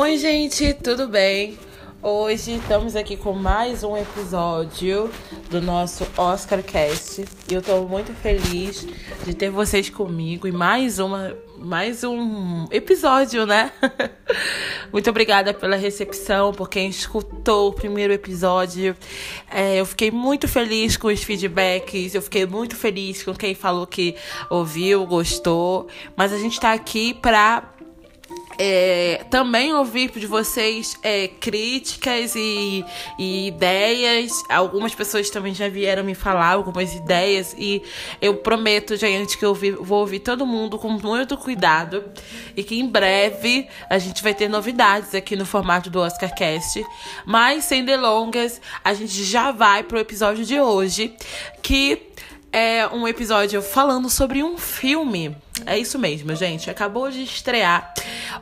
Oi, gente, tudo bem? Hoje estamos aqui com mais um episódio do nosso Oscar Cast. E eu tô muito feliz de ter vocês comigo e mais uma mais um episódio, né? muito obrigada pela recepção, por quem escutou o primeiro episódio. É, eu fiquei muito feliz com os feedbacks, eu fiquei muito feliz com quem falou que ouviu, gostou. Mas a gente tá aqui pra é, também ouvir de vocês é, críticas e, e, ideias. Algumas pessoas também já vieram me falar algumas ideias. E eu prometo, gente, que eu vou ouvir todo mundo com muito cuidado. E que em breve a gente vai ter novidades aqui no formato do OscarCast. Mas sem delongas, a gente já vai pro episódio de hoje. Que é um episódio falando sobre um filme. É isso mesmo, gente. Acabou de estrear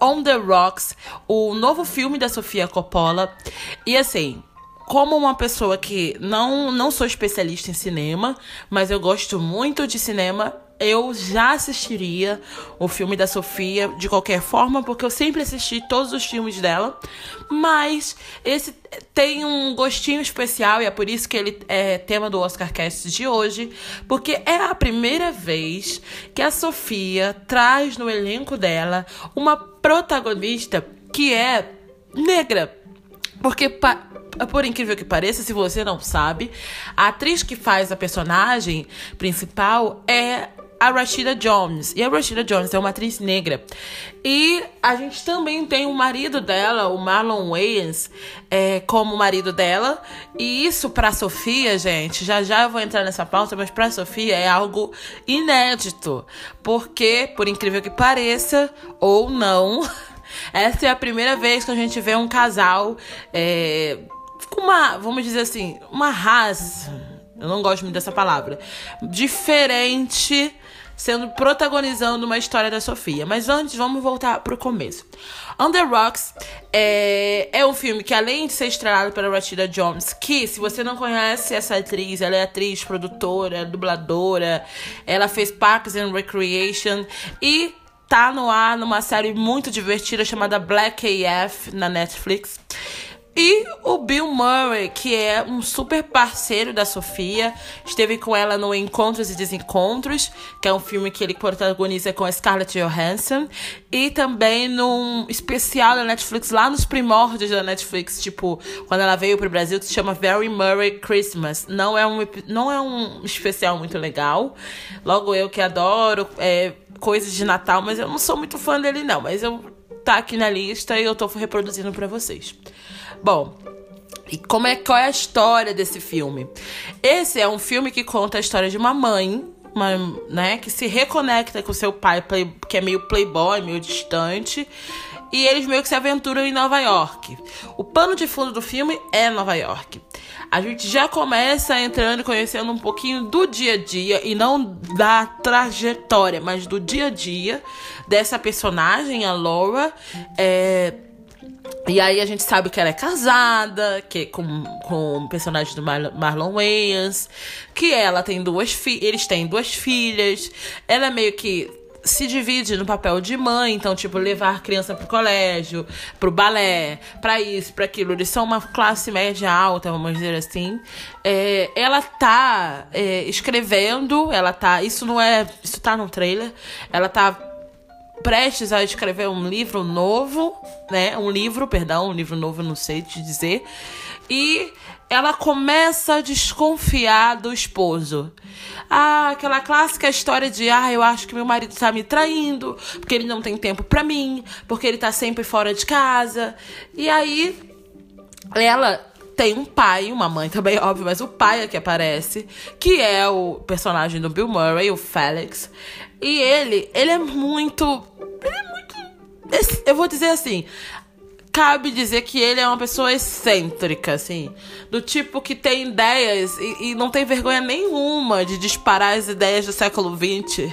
On the Rocks, o novo filme da Sofia Coppola. E assim, como uma pessoa que não, não sou especialista em cinema, mas eu gosto muito de cinema, eu já assistiria o filme da Sofia de qualquer forma, porque eu sempre assisti todos os filmes dela. Mas esse tem um gostinho especial e é por isso que ele é tema do Oscar Cast de hoje, porque é a primeira vez que a Sofia traz no elenco dela uma protagonista que é negra. Porque por incrível que pareça, se você não sabe, a atriz que faz a personagem principal é a Rashida Jones. E a Rashida Jones é uma atriz negra. E a gente também tem o marido dela, o Marlon Wayans, é, como marido dela. E isso pra Sofia, gente, já já eu vou entrar nessa pauta, mas pra Sofia é algo inédito. Porque, por incrível que pareça, ou não, essa é a primeira vez que a gente vê um casal é, com uma, vamos dizer assim, uma raça. Eu não gosto muito dessa palavra. Diferente sendo protagonizando uma história da Sofia. Mas antes, vamos voltar pro começo. Under Rocks é, é um filme que, além de ser estrelado pela Rashida Jones, que, se você não conhece essa atriz, ela é atriz, produtora, dubladora, ela fez Parks and Recreation e tá no ar numa série muito divertida chamada Black AF na Netflix. E o Bill Murray, que é um super parceiro da Sofia, esteve com ela no Encontros e Desencontros, que é um filme que ele protagoniza com a Scarlett Johansson, e também num especial da Netflix, lá nos primórdios da Netflix, tipo, quando ela veio pro Brasil, que se chama Very Murray Christmas. Não é um, não é um especial muito legal. Logo eu que adoro é, coisas de Natal, mas eu não sou muito fã dele, não. Mas eu tá aqui na lista e eu tô reproduzindo para vocês. Bom, e como é, qual é a história desse filme? Esse é um filme que conta a história de uma mãe, uma, né, que se reconecta com seu pai, play, que é meio playboy, meio distante, e eles meio que se aventuram em Nova York. O pano de fundo do filme é Nova York. A gente já começa entrando e conhecendo um pouquinho do dia a dia e não da trajetória, mas do dia a dia dessa personagem, a Laura. É, e aí a gente sabe que ela é casada, que com, com o personagem do Mar Marlon Wayans, que ela tem duas filhas, eles têm duas filhas. Ela é meio que se divide no papel de mãe, então, tipo, levar a criança pro colégio, pro balé, pra isso, pra aquilo. Eles são uma classe média alta, vamos dizer assim. É, ela tá é, escrevendo, ela tá. Isso não é. Isso tá no trailer. Ela tá prestes a escrever um livro novo, né? Um livro, perdão, um livro novo, não sei te dizer. E ela começa a desconfiar do esposo. Ah, aquela clássica história de ah, eu acho que meu marido tá me traindo, porque ele não tem tempo para mim, porque ele tá sempre fora de casa. E aí ela tem um pai, uma mãe também, óbvio, mas o pai é que aparece, que é o personagem do Bill Murray, o Felix. E ele, ele é muito. Ele é muito. Eu vou dizer assim: cabe dizer que ele é uma pessoa excêntrica, assim. Do tipo que tem ideias e, e não tem vergonha nenhuma de disparar as ideias do século XX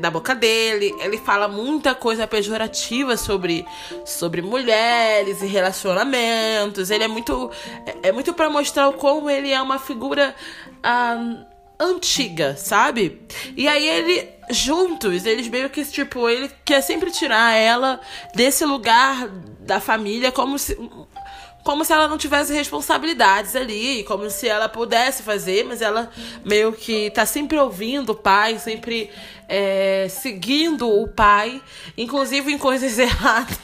da boca dele. Ele fala muita coisa pejorativa sobre, sobre mulheres e relacionamentos. Ele é muito. É, é muito para mostrar o como ele é uma figura. Ah, antiga, sabe? E aí ele juntos, eles meio que tipo, ele quer sempre tirar ela desse lugar da família como se como se ela não tivesse responsabilidades ali, como se ela pudesse fazer, mas ela meio que tá sempre ouvindo o pai, sempre é, seguindo o pai, inclusive em coisas erradas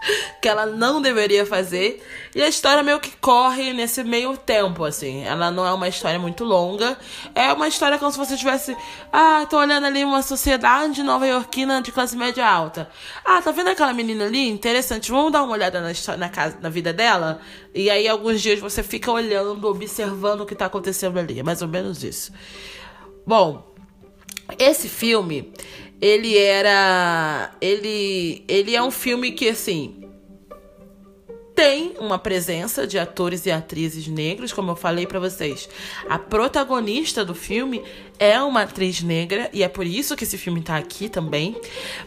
que ela não deveria fazer. E a história meio que corre nesse meio tempo, assim. Ela não é uma história muito longa. É uma história como se você tivesse. Ah, tô olhando ali uma sociedade nova-iorquina de classe média alta. Ah, tá vendo aquela menina ali? Interessante. Vamos dar uma olhada na, história, na, casa, na vida dela? E aí, alguns dias você fica olhando, observando o que tá acontecendo ali. É mais ou menos isso. Bom, esse filme ele era. Ele, ele é um filme que, assim. Tem uma presença de atores e atrizes negros, como eu falei para vocês. A protagonista do filme é uma atriz negra e é por isso que esse filme tá aqui também.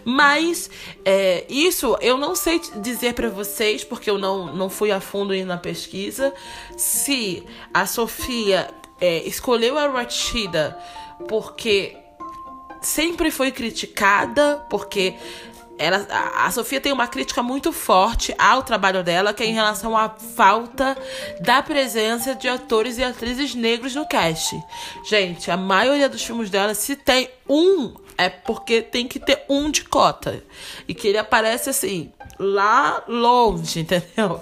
Mas é, isso eu não sei dizer para vocês, porque eu não, não fui a fundo na pesquisa, se a Sofia é, escolheu a Rachida porque sempre foi criticada, porque ela, a Sofia tem uma crítica muito forte ao trabalho dela, que é em relação à falta da presença de atores e atrizes negros no cast. Gente, a maioria dos filmes dela, se tem um, é porque tem que ter um de cota. E que ele aparece assim, lá longe, entendeu?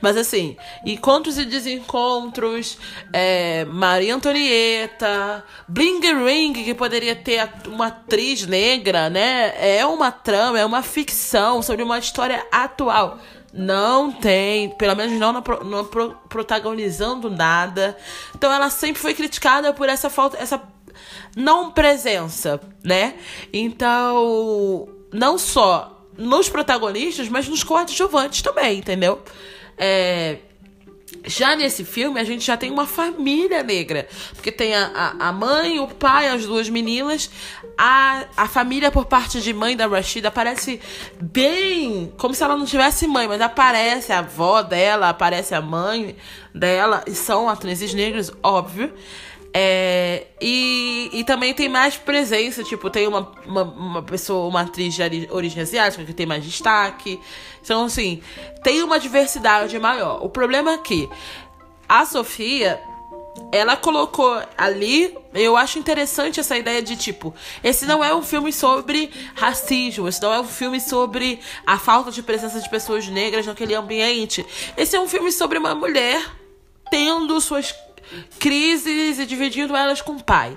Mas assim, encontros e desencontros, é, Maria Antonieta, Bling Ring, que poderia ter uma atriz negra, né? É uma trama, é uma ficção sobre uma história atual. Não tem, pelo menos não, não protagonizando nada. Então ela sempre foi criticada por essa falta, essa não presença, né? Então, não só nos protagonistas, mas nos coadjuvantes também, entendeu? É, já nesse filme, a gente já tem uma família negra. Porque tem a, a, mãe, o pai, as duas meninas. A, a família por parte de mãe da Rashida aparece bem. Como se ela não tivesse mãe, mas aparece a avó dela, aparece a mãe dela. E são atrizes negras, óbvio. É, e, e também tem mais presença, tipo, tem uma, uma, uma, pessoa, uma atriz de origem asiática que tem mais destaque. Então, assim, tem uma diversidade maior. O problema é que a Sofia, ela colocou ali. Eu acho interessante essa ideia de tipo, esse não é um filme sobre racismo, esse não é um filme sobre a falta de presença de pessoas negras naquele ambiente. Esse é um filme sobre uma mulher tendo suas crises e dividindo elas com o pai.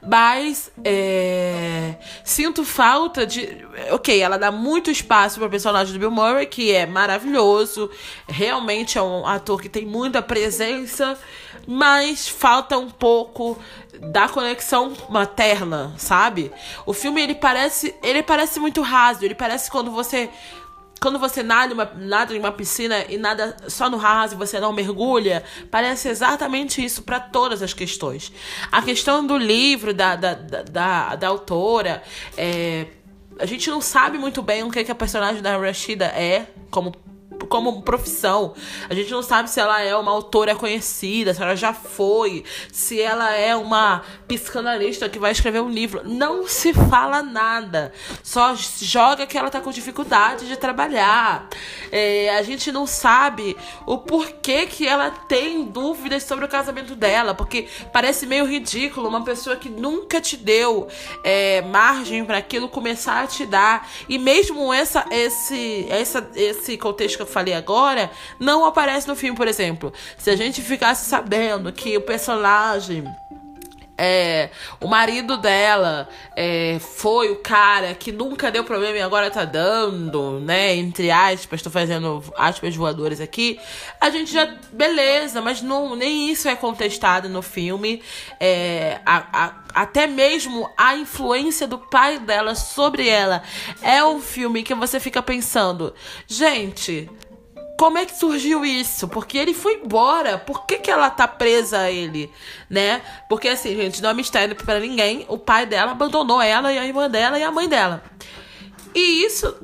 Mas é, sinto falta de. Ok, ela dá muito espaço para o personagem do Bill Murray, que é maravilhoso. Realmente é um ator que tem muita presença. Mas falta um pouco da conexão materna, sabe? O filme ele parece, ele parece muito raso, ele parece quando você quando você nada, uma, nada em uma piscina e nada só no raso e você não mergulha, parece exatamente isso para todas as questões. A questão do livro, da, da, da, da, autora, é, a gente não sabe muito bem o que, que a personagem da Rashida é como como profissão. A gente não sabe se ela é uma autora conhecida, se ela já foi, se ela é uma psicanalista que vai escrever um livro. Não se fala nada. Só joga que ela tá com dificuldade de trabalhar. É, a gente não sabe o porquê que ela tem dúvidas sobre o casamento dela, porque parece meio ridículo uma pessoa que nunca te deu é, margem para aquilo começar a te dar. E mesmo essa, esse, essa, esse contexto que eu falei agora não aparece no filme, por exemplo. Se a gente ficasse sabendo que o personagem é, o marido dela é, foi o cara que nunca deu problema e agora tá dando, né? Entre aspas, tô fazendo aspas voadoras aqui. A gente já. Beleza, mas não, nem isso é contestado no filme. É, a, a, até mesmo a influência do pai dela sobre ela é um filme que você fica pensando, gente como é que surgiu isso? Porque ele foi embora. Por que, que ela tá presa a ele, né? Porque assim, gente, não é mistério para ninguém. O pai dela abandonou ela e a irmã dela e a mãe dela. E isso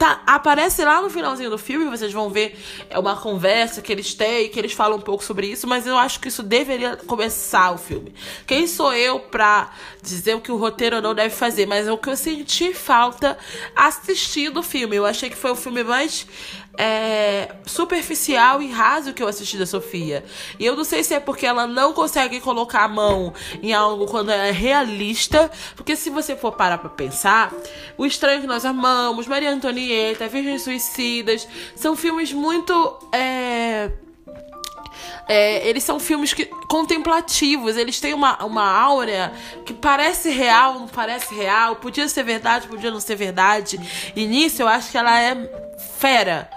tá, aparece lá no finalzinho do filme, vocês vão ver é uma conversa que eles têm, que eles falam um pouco sobre isso, mas eu acho que isso deveria começar o filme. Quem sou eu pra dizer o que o roteiro não deve fazer? Mas é o que eu senti falta assistindo o filme. Eu achei que foi o filme mais é, superficial e raso que eu assisti da Sofia. E eu não sei se é porque ela não consegue colocar a mão em algo quando é realista. Porque se você for parar pra pensar, O Estranho que Nós Amamos, Maria Antonieta, Virgens Suicidas, são filmes muito. É, é, eles são filmes que, contemplativos, eles têm uma, uma áurea que parece real, não parece real, podia ser verdade, podia não ser verdade. E nisso eu acho que ela é fera.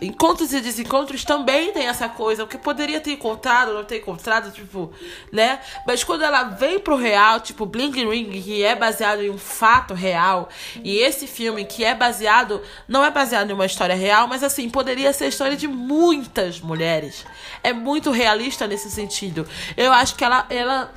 Encontros e desencontros também tem essa coisa, o que poderia ter encontrado, não ter encontrado, tipo, né? Mas quando ela vem pro real, tipo Bling Ring, que é baseado em um fato real, e esse filme que é baseado, não é baseado em uma história real, mas assim, poderia ser a história de muitas mulheres. É muito realista nesse sentido. Eu acho que ela, ela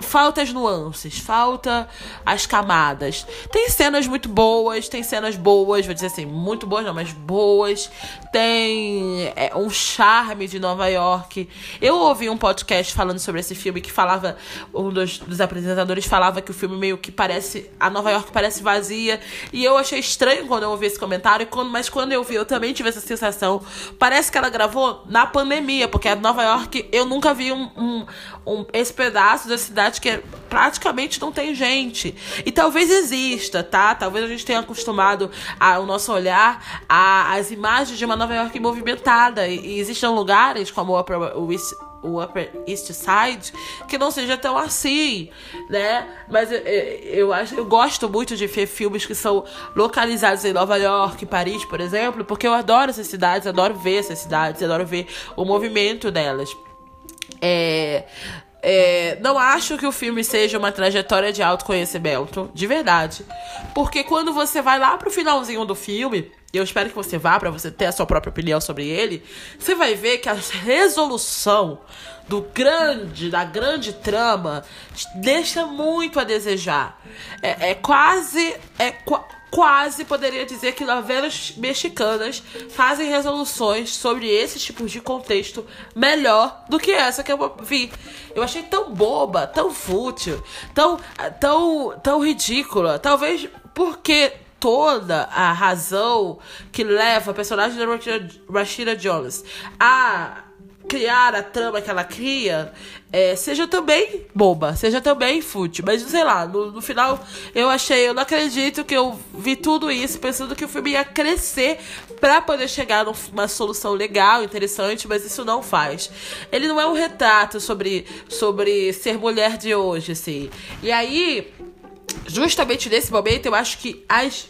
falta as nuances, falta as camadas. Tem cenas muito boas, tem cenas boas, vou dizer assim, muito boas não, mas boas. Tem é, um charme de Nova York. Eu ouvi um podcast falando sobre esse filme que falava, um dos, dos apresentadores falava que o filme meio que parece, a Nova York parece vazia. E eu achei estranho quando eu ouvi esse comentário, quando, mas quando eu vi, eu também tive essa sensação. Parece que ela gravou na pandemia, porque a Nova York, eu nunca vi um, um, um esse pedaço da cidade que praticamente não tem gente. E talvez exista, tá? Talvez a gente tenha acostumado a, o nosso olhar às imagens de uma Nova York movimentada. E, e existem lugares como o, Upper, East, o Upper East Side que não seja tão assim, né? Mas eu, eu, acho, eu gosto muito de ver filmes que são localizados em Nova York, Paris, por exemplo, porque eu adoro essas cidades, adoro ver essas cidades, adoro ver o movimento delas. É, é, não acho que o filme seja uma trajetória de autoconhecimento, de verdade. Porque quando você vai lá pro finalzinho do filme, eu espero que você vá para você ter a sua própria opinião sobre ele, você vai ver que a resolução do grande, da grande trama, deixa muito a desejar. É, é quase. É quase poderia dizer que novelas mexicanas fazem resoluções sobre esses tipos de contexto melhor do que essa que eu vi. Eu achei tão boba, tão fútil, tão, tão, tão ridícula. Talvez porque toda a razão que leva a personagem da Rashida Jones a criar a trama que ela cria é, seja também boba, seja também fútil. Mas sei lá, no, no, final eu achei, eu não acredito que eu vi tudo isso pensando que o filme ia crescer para poder chegar numa solução legal, interessante, mas isso não faz. Ele não é um retrato sobre, sobre ser mulher de hoje, assim. E aí, justamente nesse momento, eu acho que as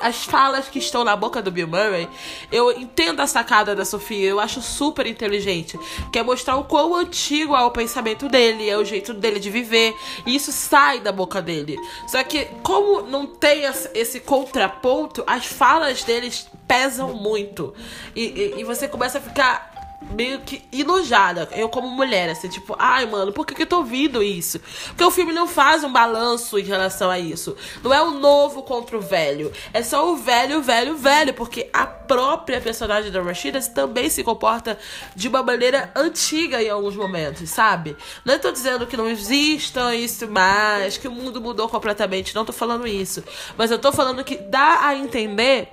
as falas que estão na boca do Bill Murray, eu entendo a sacada da Sofia, eu acho super inteligente. Quer mostrar o quão antigo é o pensamento dele, é o jeito dele de viver, e isso sai da boca dele. Só que, como não tem esse contraponto, as falas deles pesam muito. E, e, e você começa a ficar meio que enojada. Eu, como mulher, assim, tipo, ai, mano, por que, que eu tô ouvindo isso? Porque o filme não faz um balanço em relação a isso. Não é o novo contra o velho. É só o velho, velho, velho. Porque a própria personagem da Rashida também se comporta de uma maneira antiga em alguns momentos, sabe? Não tô dizendo que não exista isso mais, que o mundo mudou completamente. Não tô falando isso. Mas eu tô falando que dá a entender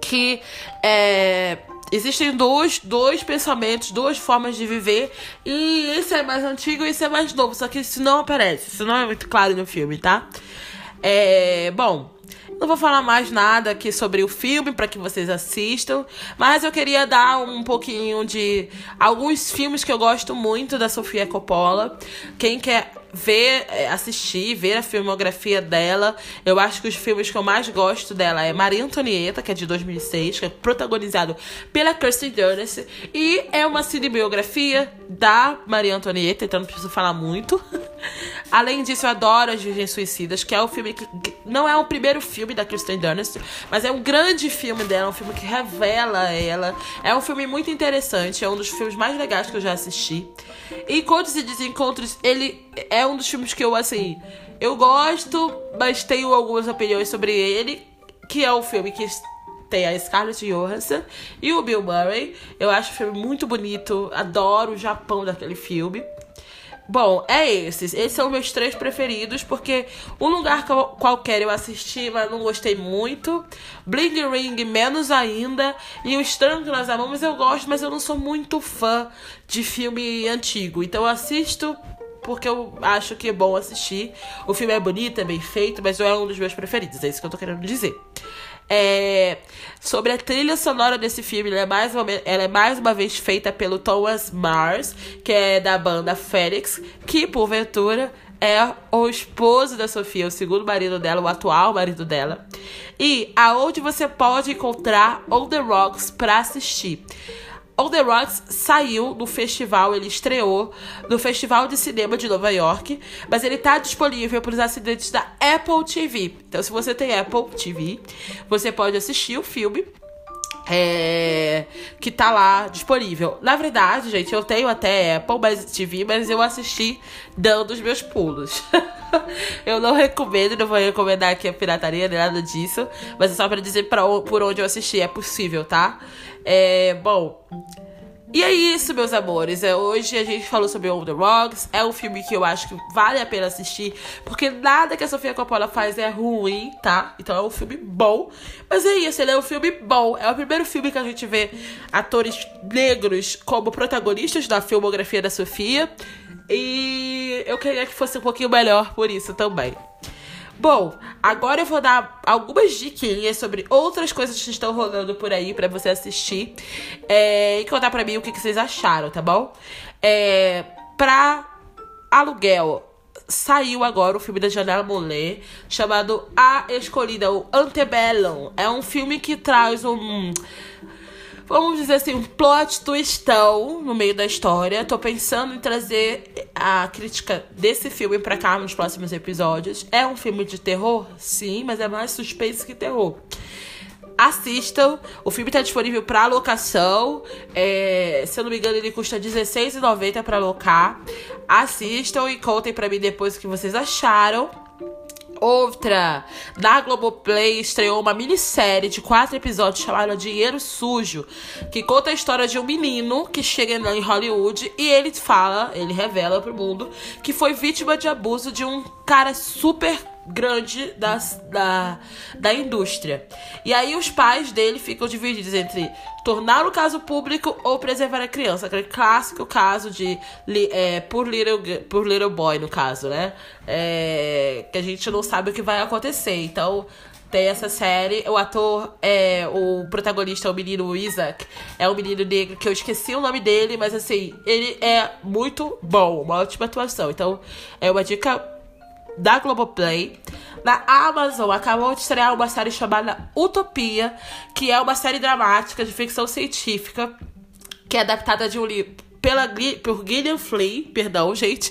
que é Existem dois, dois pensamentos, duas formas de viver. E esse é mais antigo e esse é mais novo. Só que isso não aparece. Isso não é muito claro no filme, tá? É. Bom. Não vou falar mais nada aqui sobre o filme para que vocês assistam, mas eu queria dar um pouquinho de alguns filmes que eu gosto muito da Sofia Coppola. Quem quer ver, é, assistir, ver a filmografia dela. Eu acho que os filmes que eu mais gosto dela é Maria Antonieta, que é de 2006, que é protagonizado pela Kirsten Dunst, e é uma cinebiografia da Maria Antonieta, então não preciso falar muito. Além disso, eu adoro As Virgens Suicidas, que é o filme que não é o primeiro filme da Kirsten Dunst, mas é um grande filme dela, um filme que revela ela. É um filme muito interessante, é um dos filmes mais legais que eu já assisti. Encontros e Desencontros, ele é um dos filmes que eu, assim, eu gosto, mas tenho algumas opiniões sobre ele, que é um filme que tem a Scarlett Johansson e o Bill Murray. Eu acho o filme muito bonito, adoro o Japão daquele filme. Bom, é esses. Esses são meus três preferidos, porque Um Lugar Qualquer eu assisti, mas não gostei muito. Bling Ring, menos ainda. E O Estranho que Nós Amamos eu gosto, mas eu não sou muito fã de filme antigo. Então eu assisto porque eu acho que é bom assistir. O filme é bonito, é bem feito, mas não é um dos meus preferidos. É isso que eu tô querendo dizer. É, sobre a trilha sonora desse filme, ela é, mais uma, ela é mais uma vez feita pelo Thomas Mars, que é da banda Félix, que porventura é o esposo da Sofia, o segundo marido dela, o atual marido dela. E aonde você pode encontrar On The Rocks para assistir. On The Rocks saiu no festival, ele estreou no Festival de Cinema de Nova York, mas ele tá disponível para os assinantes da Apple TV. Então, se você tem Apple TV, você pode assistir o filme. É, que tá lá disponível. Na verdade, gente, eu tenho até Apple TV, mas eu assisti dando os meus pulos. eu não recomendo, não vou recomendar aqui a pirataria, nem nada disso, mas é só para dizer pra, por onde eu assisti, é possível, tá? É, bom. E é isso, meus amores. É, hoje a gente falou sobre On the Rocks. É um filme que eu acho que vale a pena assistir. Porque nada que a Sofia Coppola faz é ruim, tá? Então é um filme bom. Mas é isso, ele é um filme bom. É o primeiro filme que a gente vê atores negros como protagonistas da filmografia da Sofia. E eu queria que fosse um pouquinho melhor por isso também. Bom, agora eu vou dar algumas diquinhas sobre outras coisas que estão rolando por aí para você assistir é, e contar pra mim o que, que vocês acharam, tá bom? É, pra aluguel, saiu agora o filme da Janela Monet chamado A Escolhida, o Antebellum. É um filme que traz um vamos dizer assim, um plot twistão no meio da história. Tô pensando em trazer a crítica desse filme pra cá nos próximos episódios. É um filme de terror? Sim, mas é mais suspense que terror. Assistam, o filme está disponível para locação. É, se eu não me engano, ele custa R$16,90 para alocar. Assistam e contem para mim depois o que vocês acharam. Outra, da Globoplay estreou uma minissérie de quatro episódios chamada Dinheiro Sujo, que conta a história de um menino que chega em Hollywood e ele fala, ele revela pro mundo que foi vítima de abuso de um cara super grande das, da, da indústria. E aí os pais dele ficam divididos entre tornar o caso público ou preservar a criança. Aquele clássico caso de é, por, little, por Little Boy, no caso, né? É, que a gente não sabe o que vai acontecer. Então, tem essa série. O ator, é o protagonista é o menino Isaac. É um menino negro que eu esqueci o nome dele, mas assim, ele é muito bom, uma ótima atuação. Então, é uma dica da Globoplay. Na Amazon acabou de estrear uma série chamada Utopia, que é uma série dramática de ficção científica, que é adaptada de um livro pela, por Gillian Flynn, perdão, gente.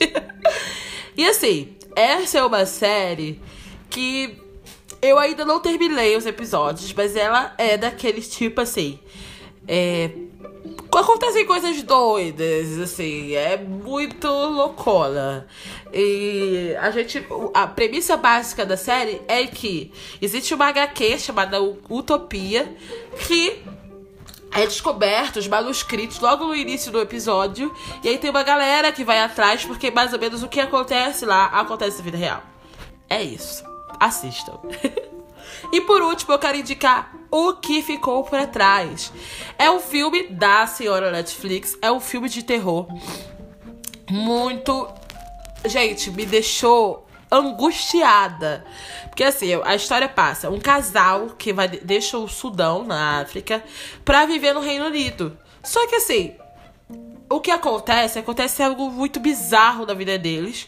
e assim, essa é uma série que eu ainda não terminei os episódios, mas ela é daqueles tipo assim. É, acontecem coisas doidas, assim, é muito loucona. E a gente. A premissa básica da série é que existe uma HQ chamada Utopia que é descoberto os manuscritos logo no início do episódio. E aí tem uma galera que vai atrás, porque mais ou menos o que acontece lá acontece na vida real. É isso. Assistam. e por último, eu quero indicar o que ficou para trás. É um filme da senhora Netflix, é um filme de terror muito gente, me deixou angustiada. Porque assim, a história passa, um casal que vai deixa o Sudão na África para viver no Reino Unido. Só que assim, o que acontece, acontece algo muito bizarro na vida deles.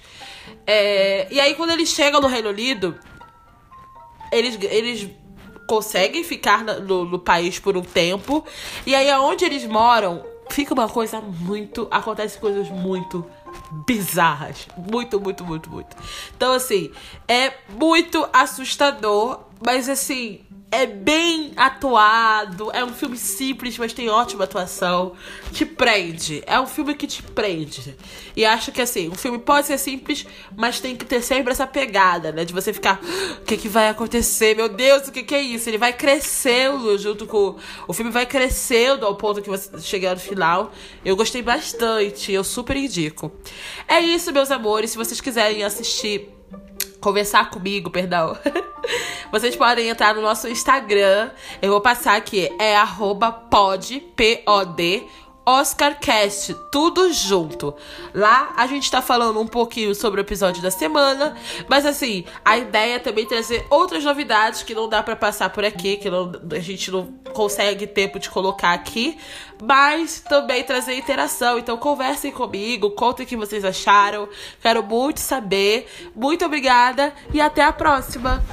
É, e aí quando eles chegam no Reino Unido, eles, eles conseguem ficar no, no país por um tempo. E aí, aonde eles moram, fica uma coisa muito. Acontece coisas muito bizarras. Muito, muito, muito, muito. Então, assim, é muito assustador, mas assim, é bem atuado, é um filme simples, mas tem ótima atuação. Te prende. É um filme que te prende. E acho que assim, o filme pode ser simples, mas tem que ter sempre essa pegada, né? De você ficar, o que, que vai acontecer? Meu Deus, o que, que é isso? Ele vai crescendo junto com. O filme vai crescendo ao ponto que você chegar no final. Eu gostei bastante, eu super indico. É isso, meus amores. Se vocês quiserem assistir conversar comigo, perdão. Vocês podem entrar no nosso Instagram. Eu vou passar aqui. É arroba pod, P-O-D, OscarCast, tudo junto. Lá a gente tá falando um pouquinho sobre o episódio da semana, mas assim, a ideia é também trazer outras novidades que não dá para passar por aqui, que não, a gente não consegue tempo de colocar aqui, mas também trazer interação. Então conversem comigo, contem o que vocês acharam. Quero muito saber. Muito obrigada e até a próxima.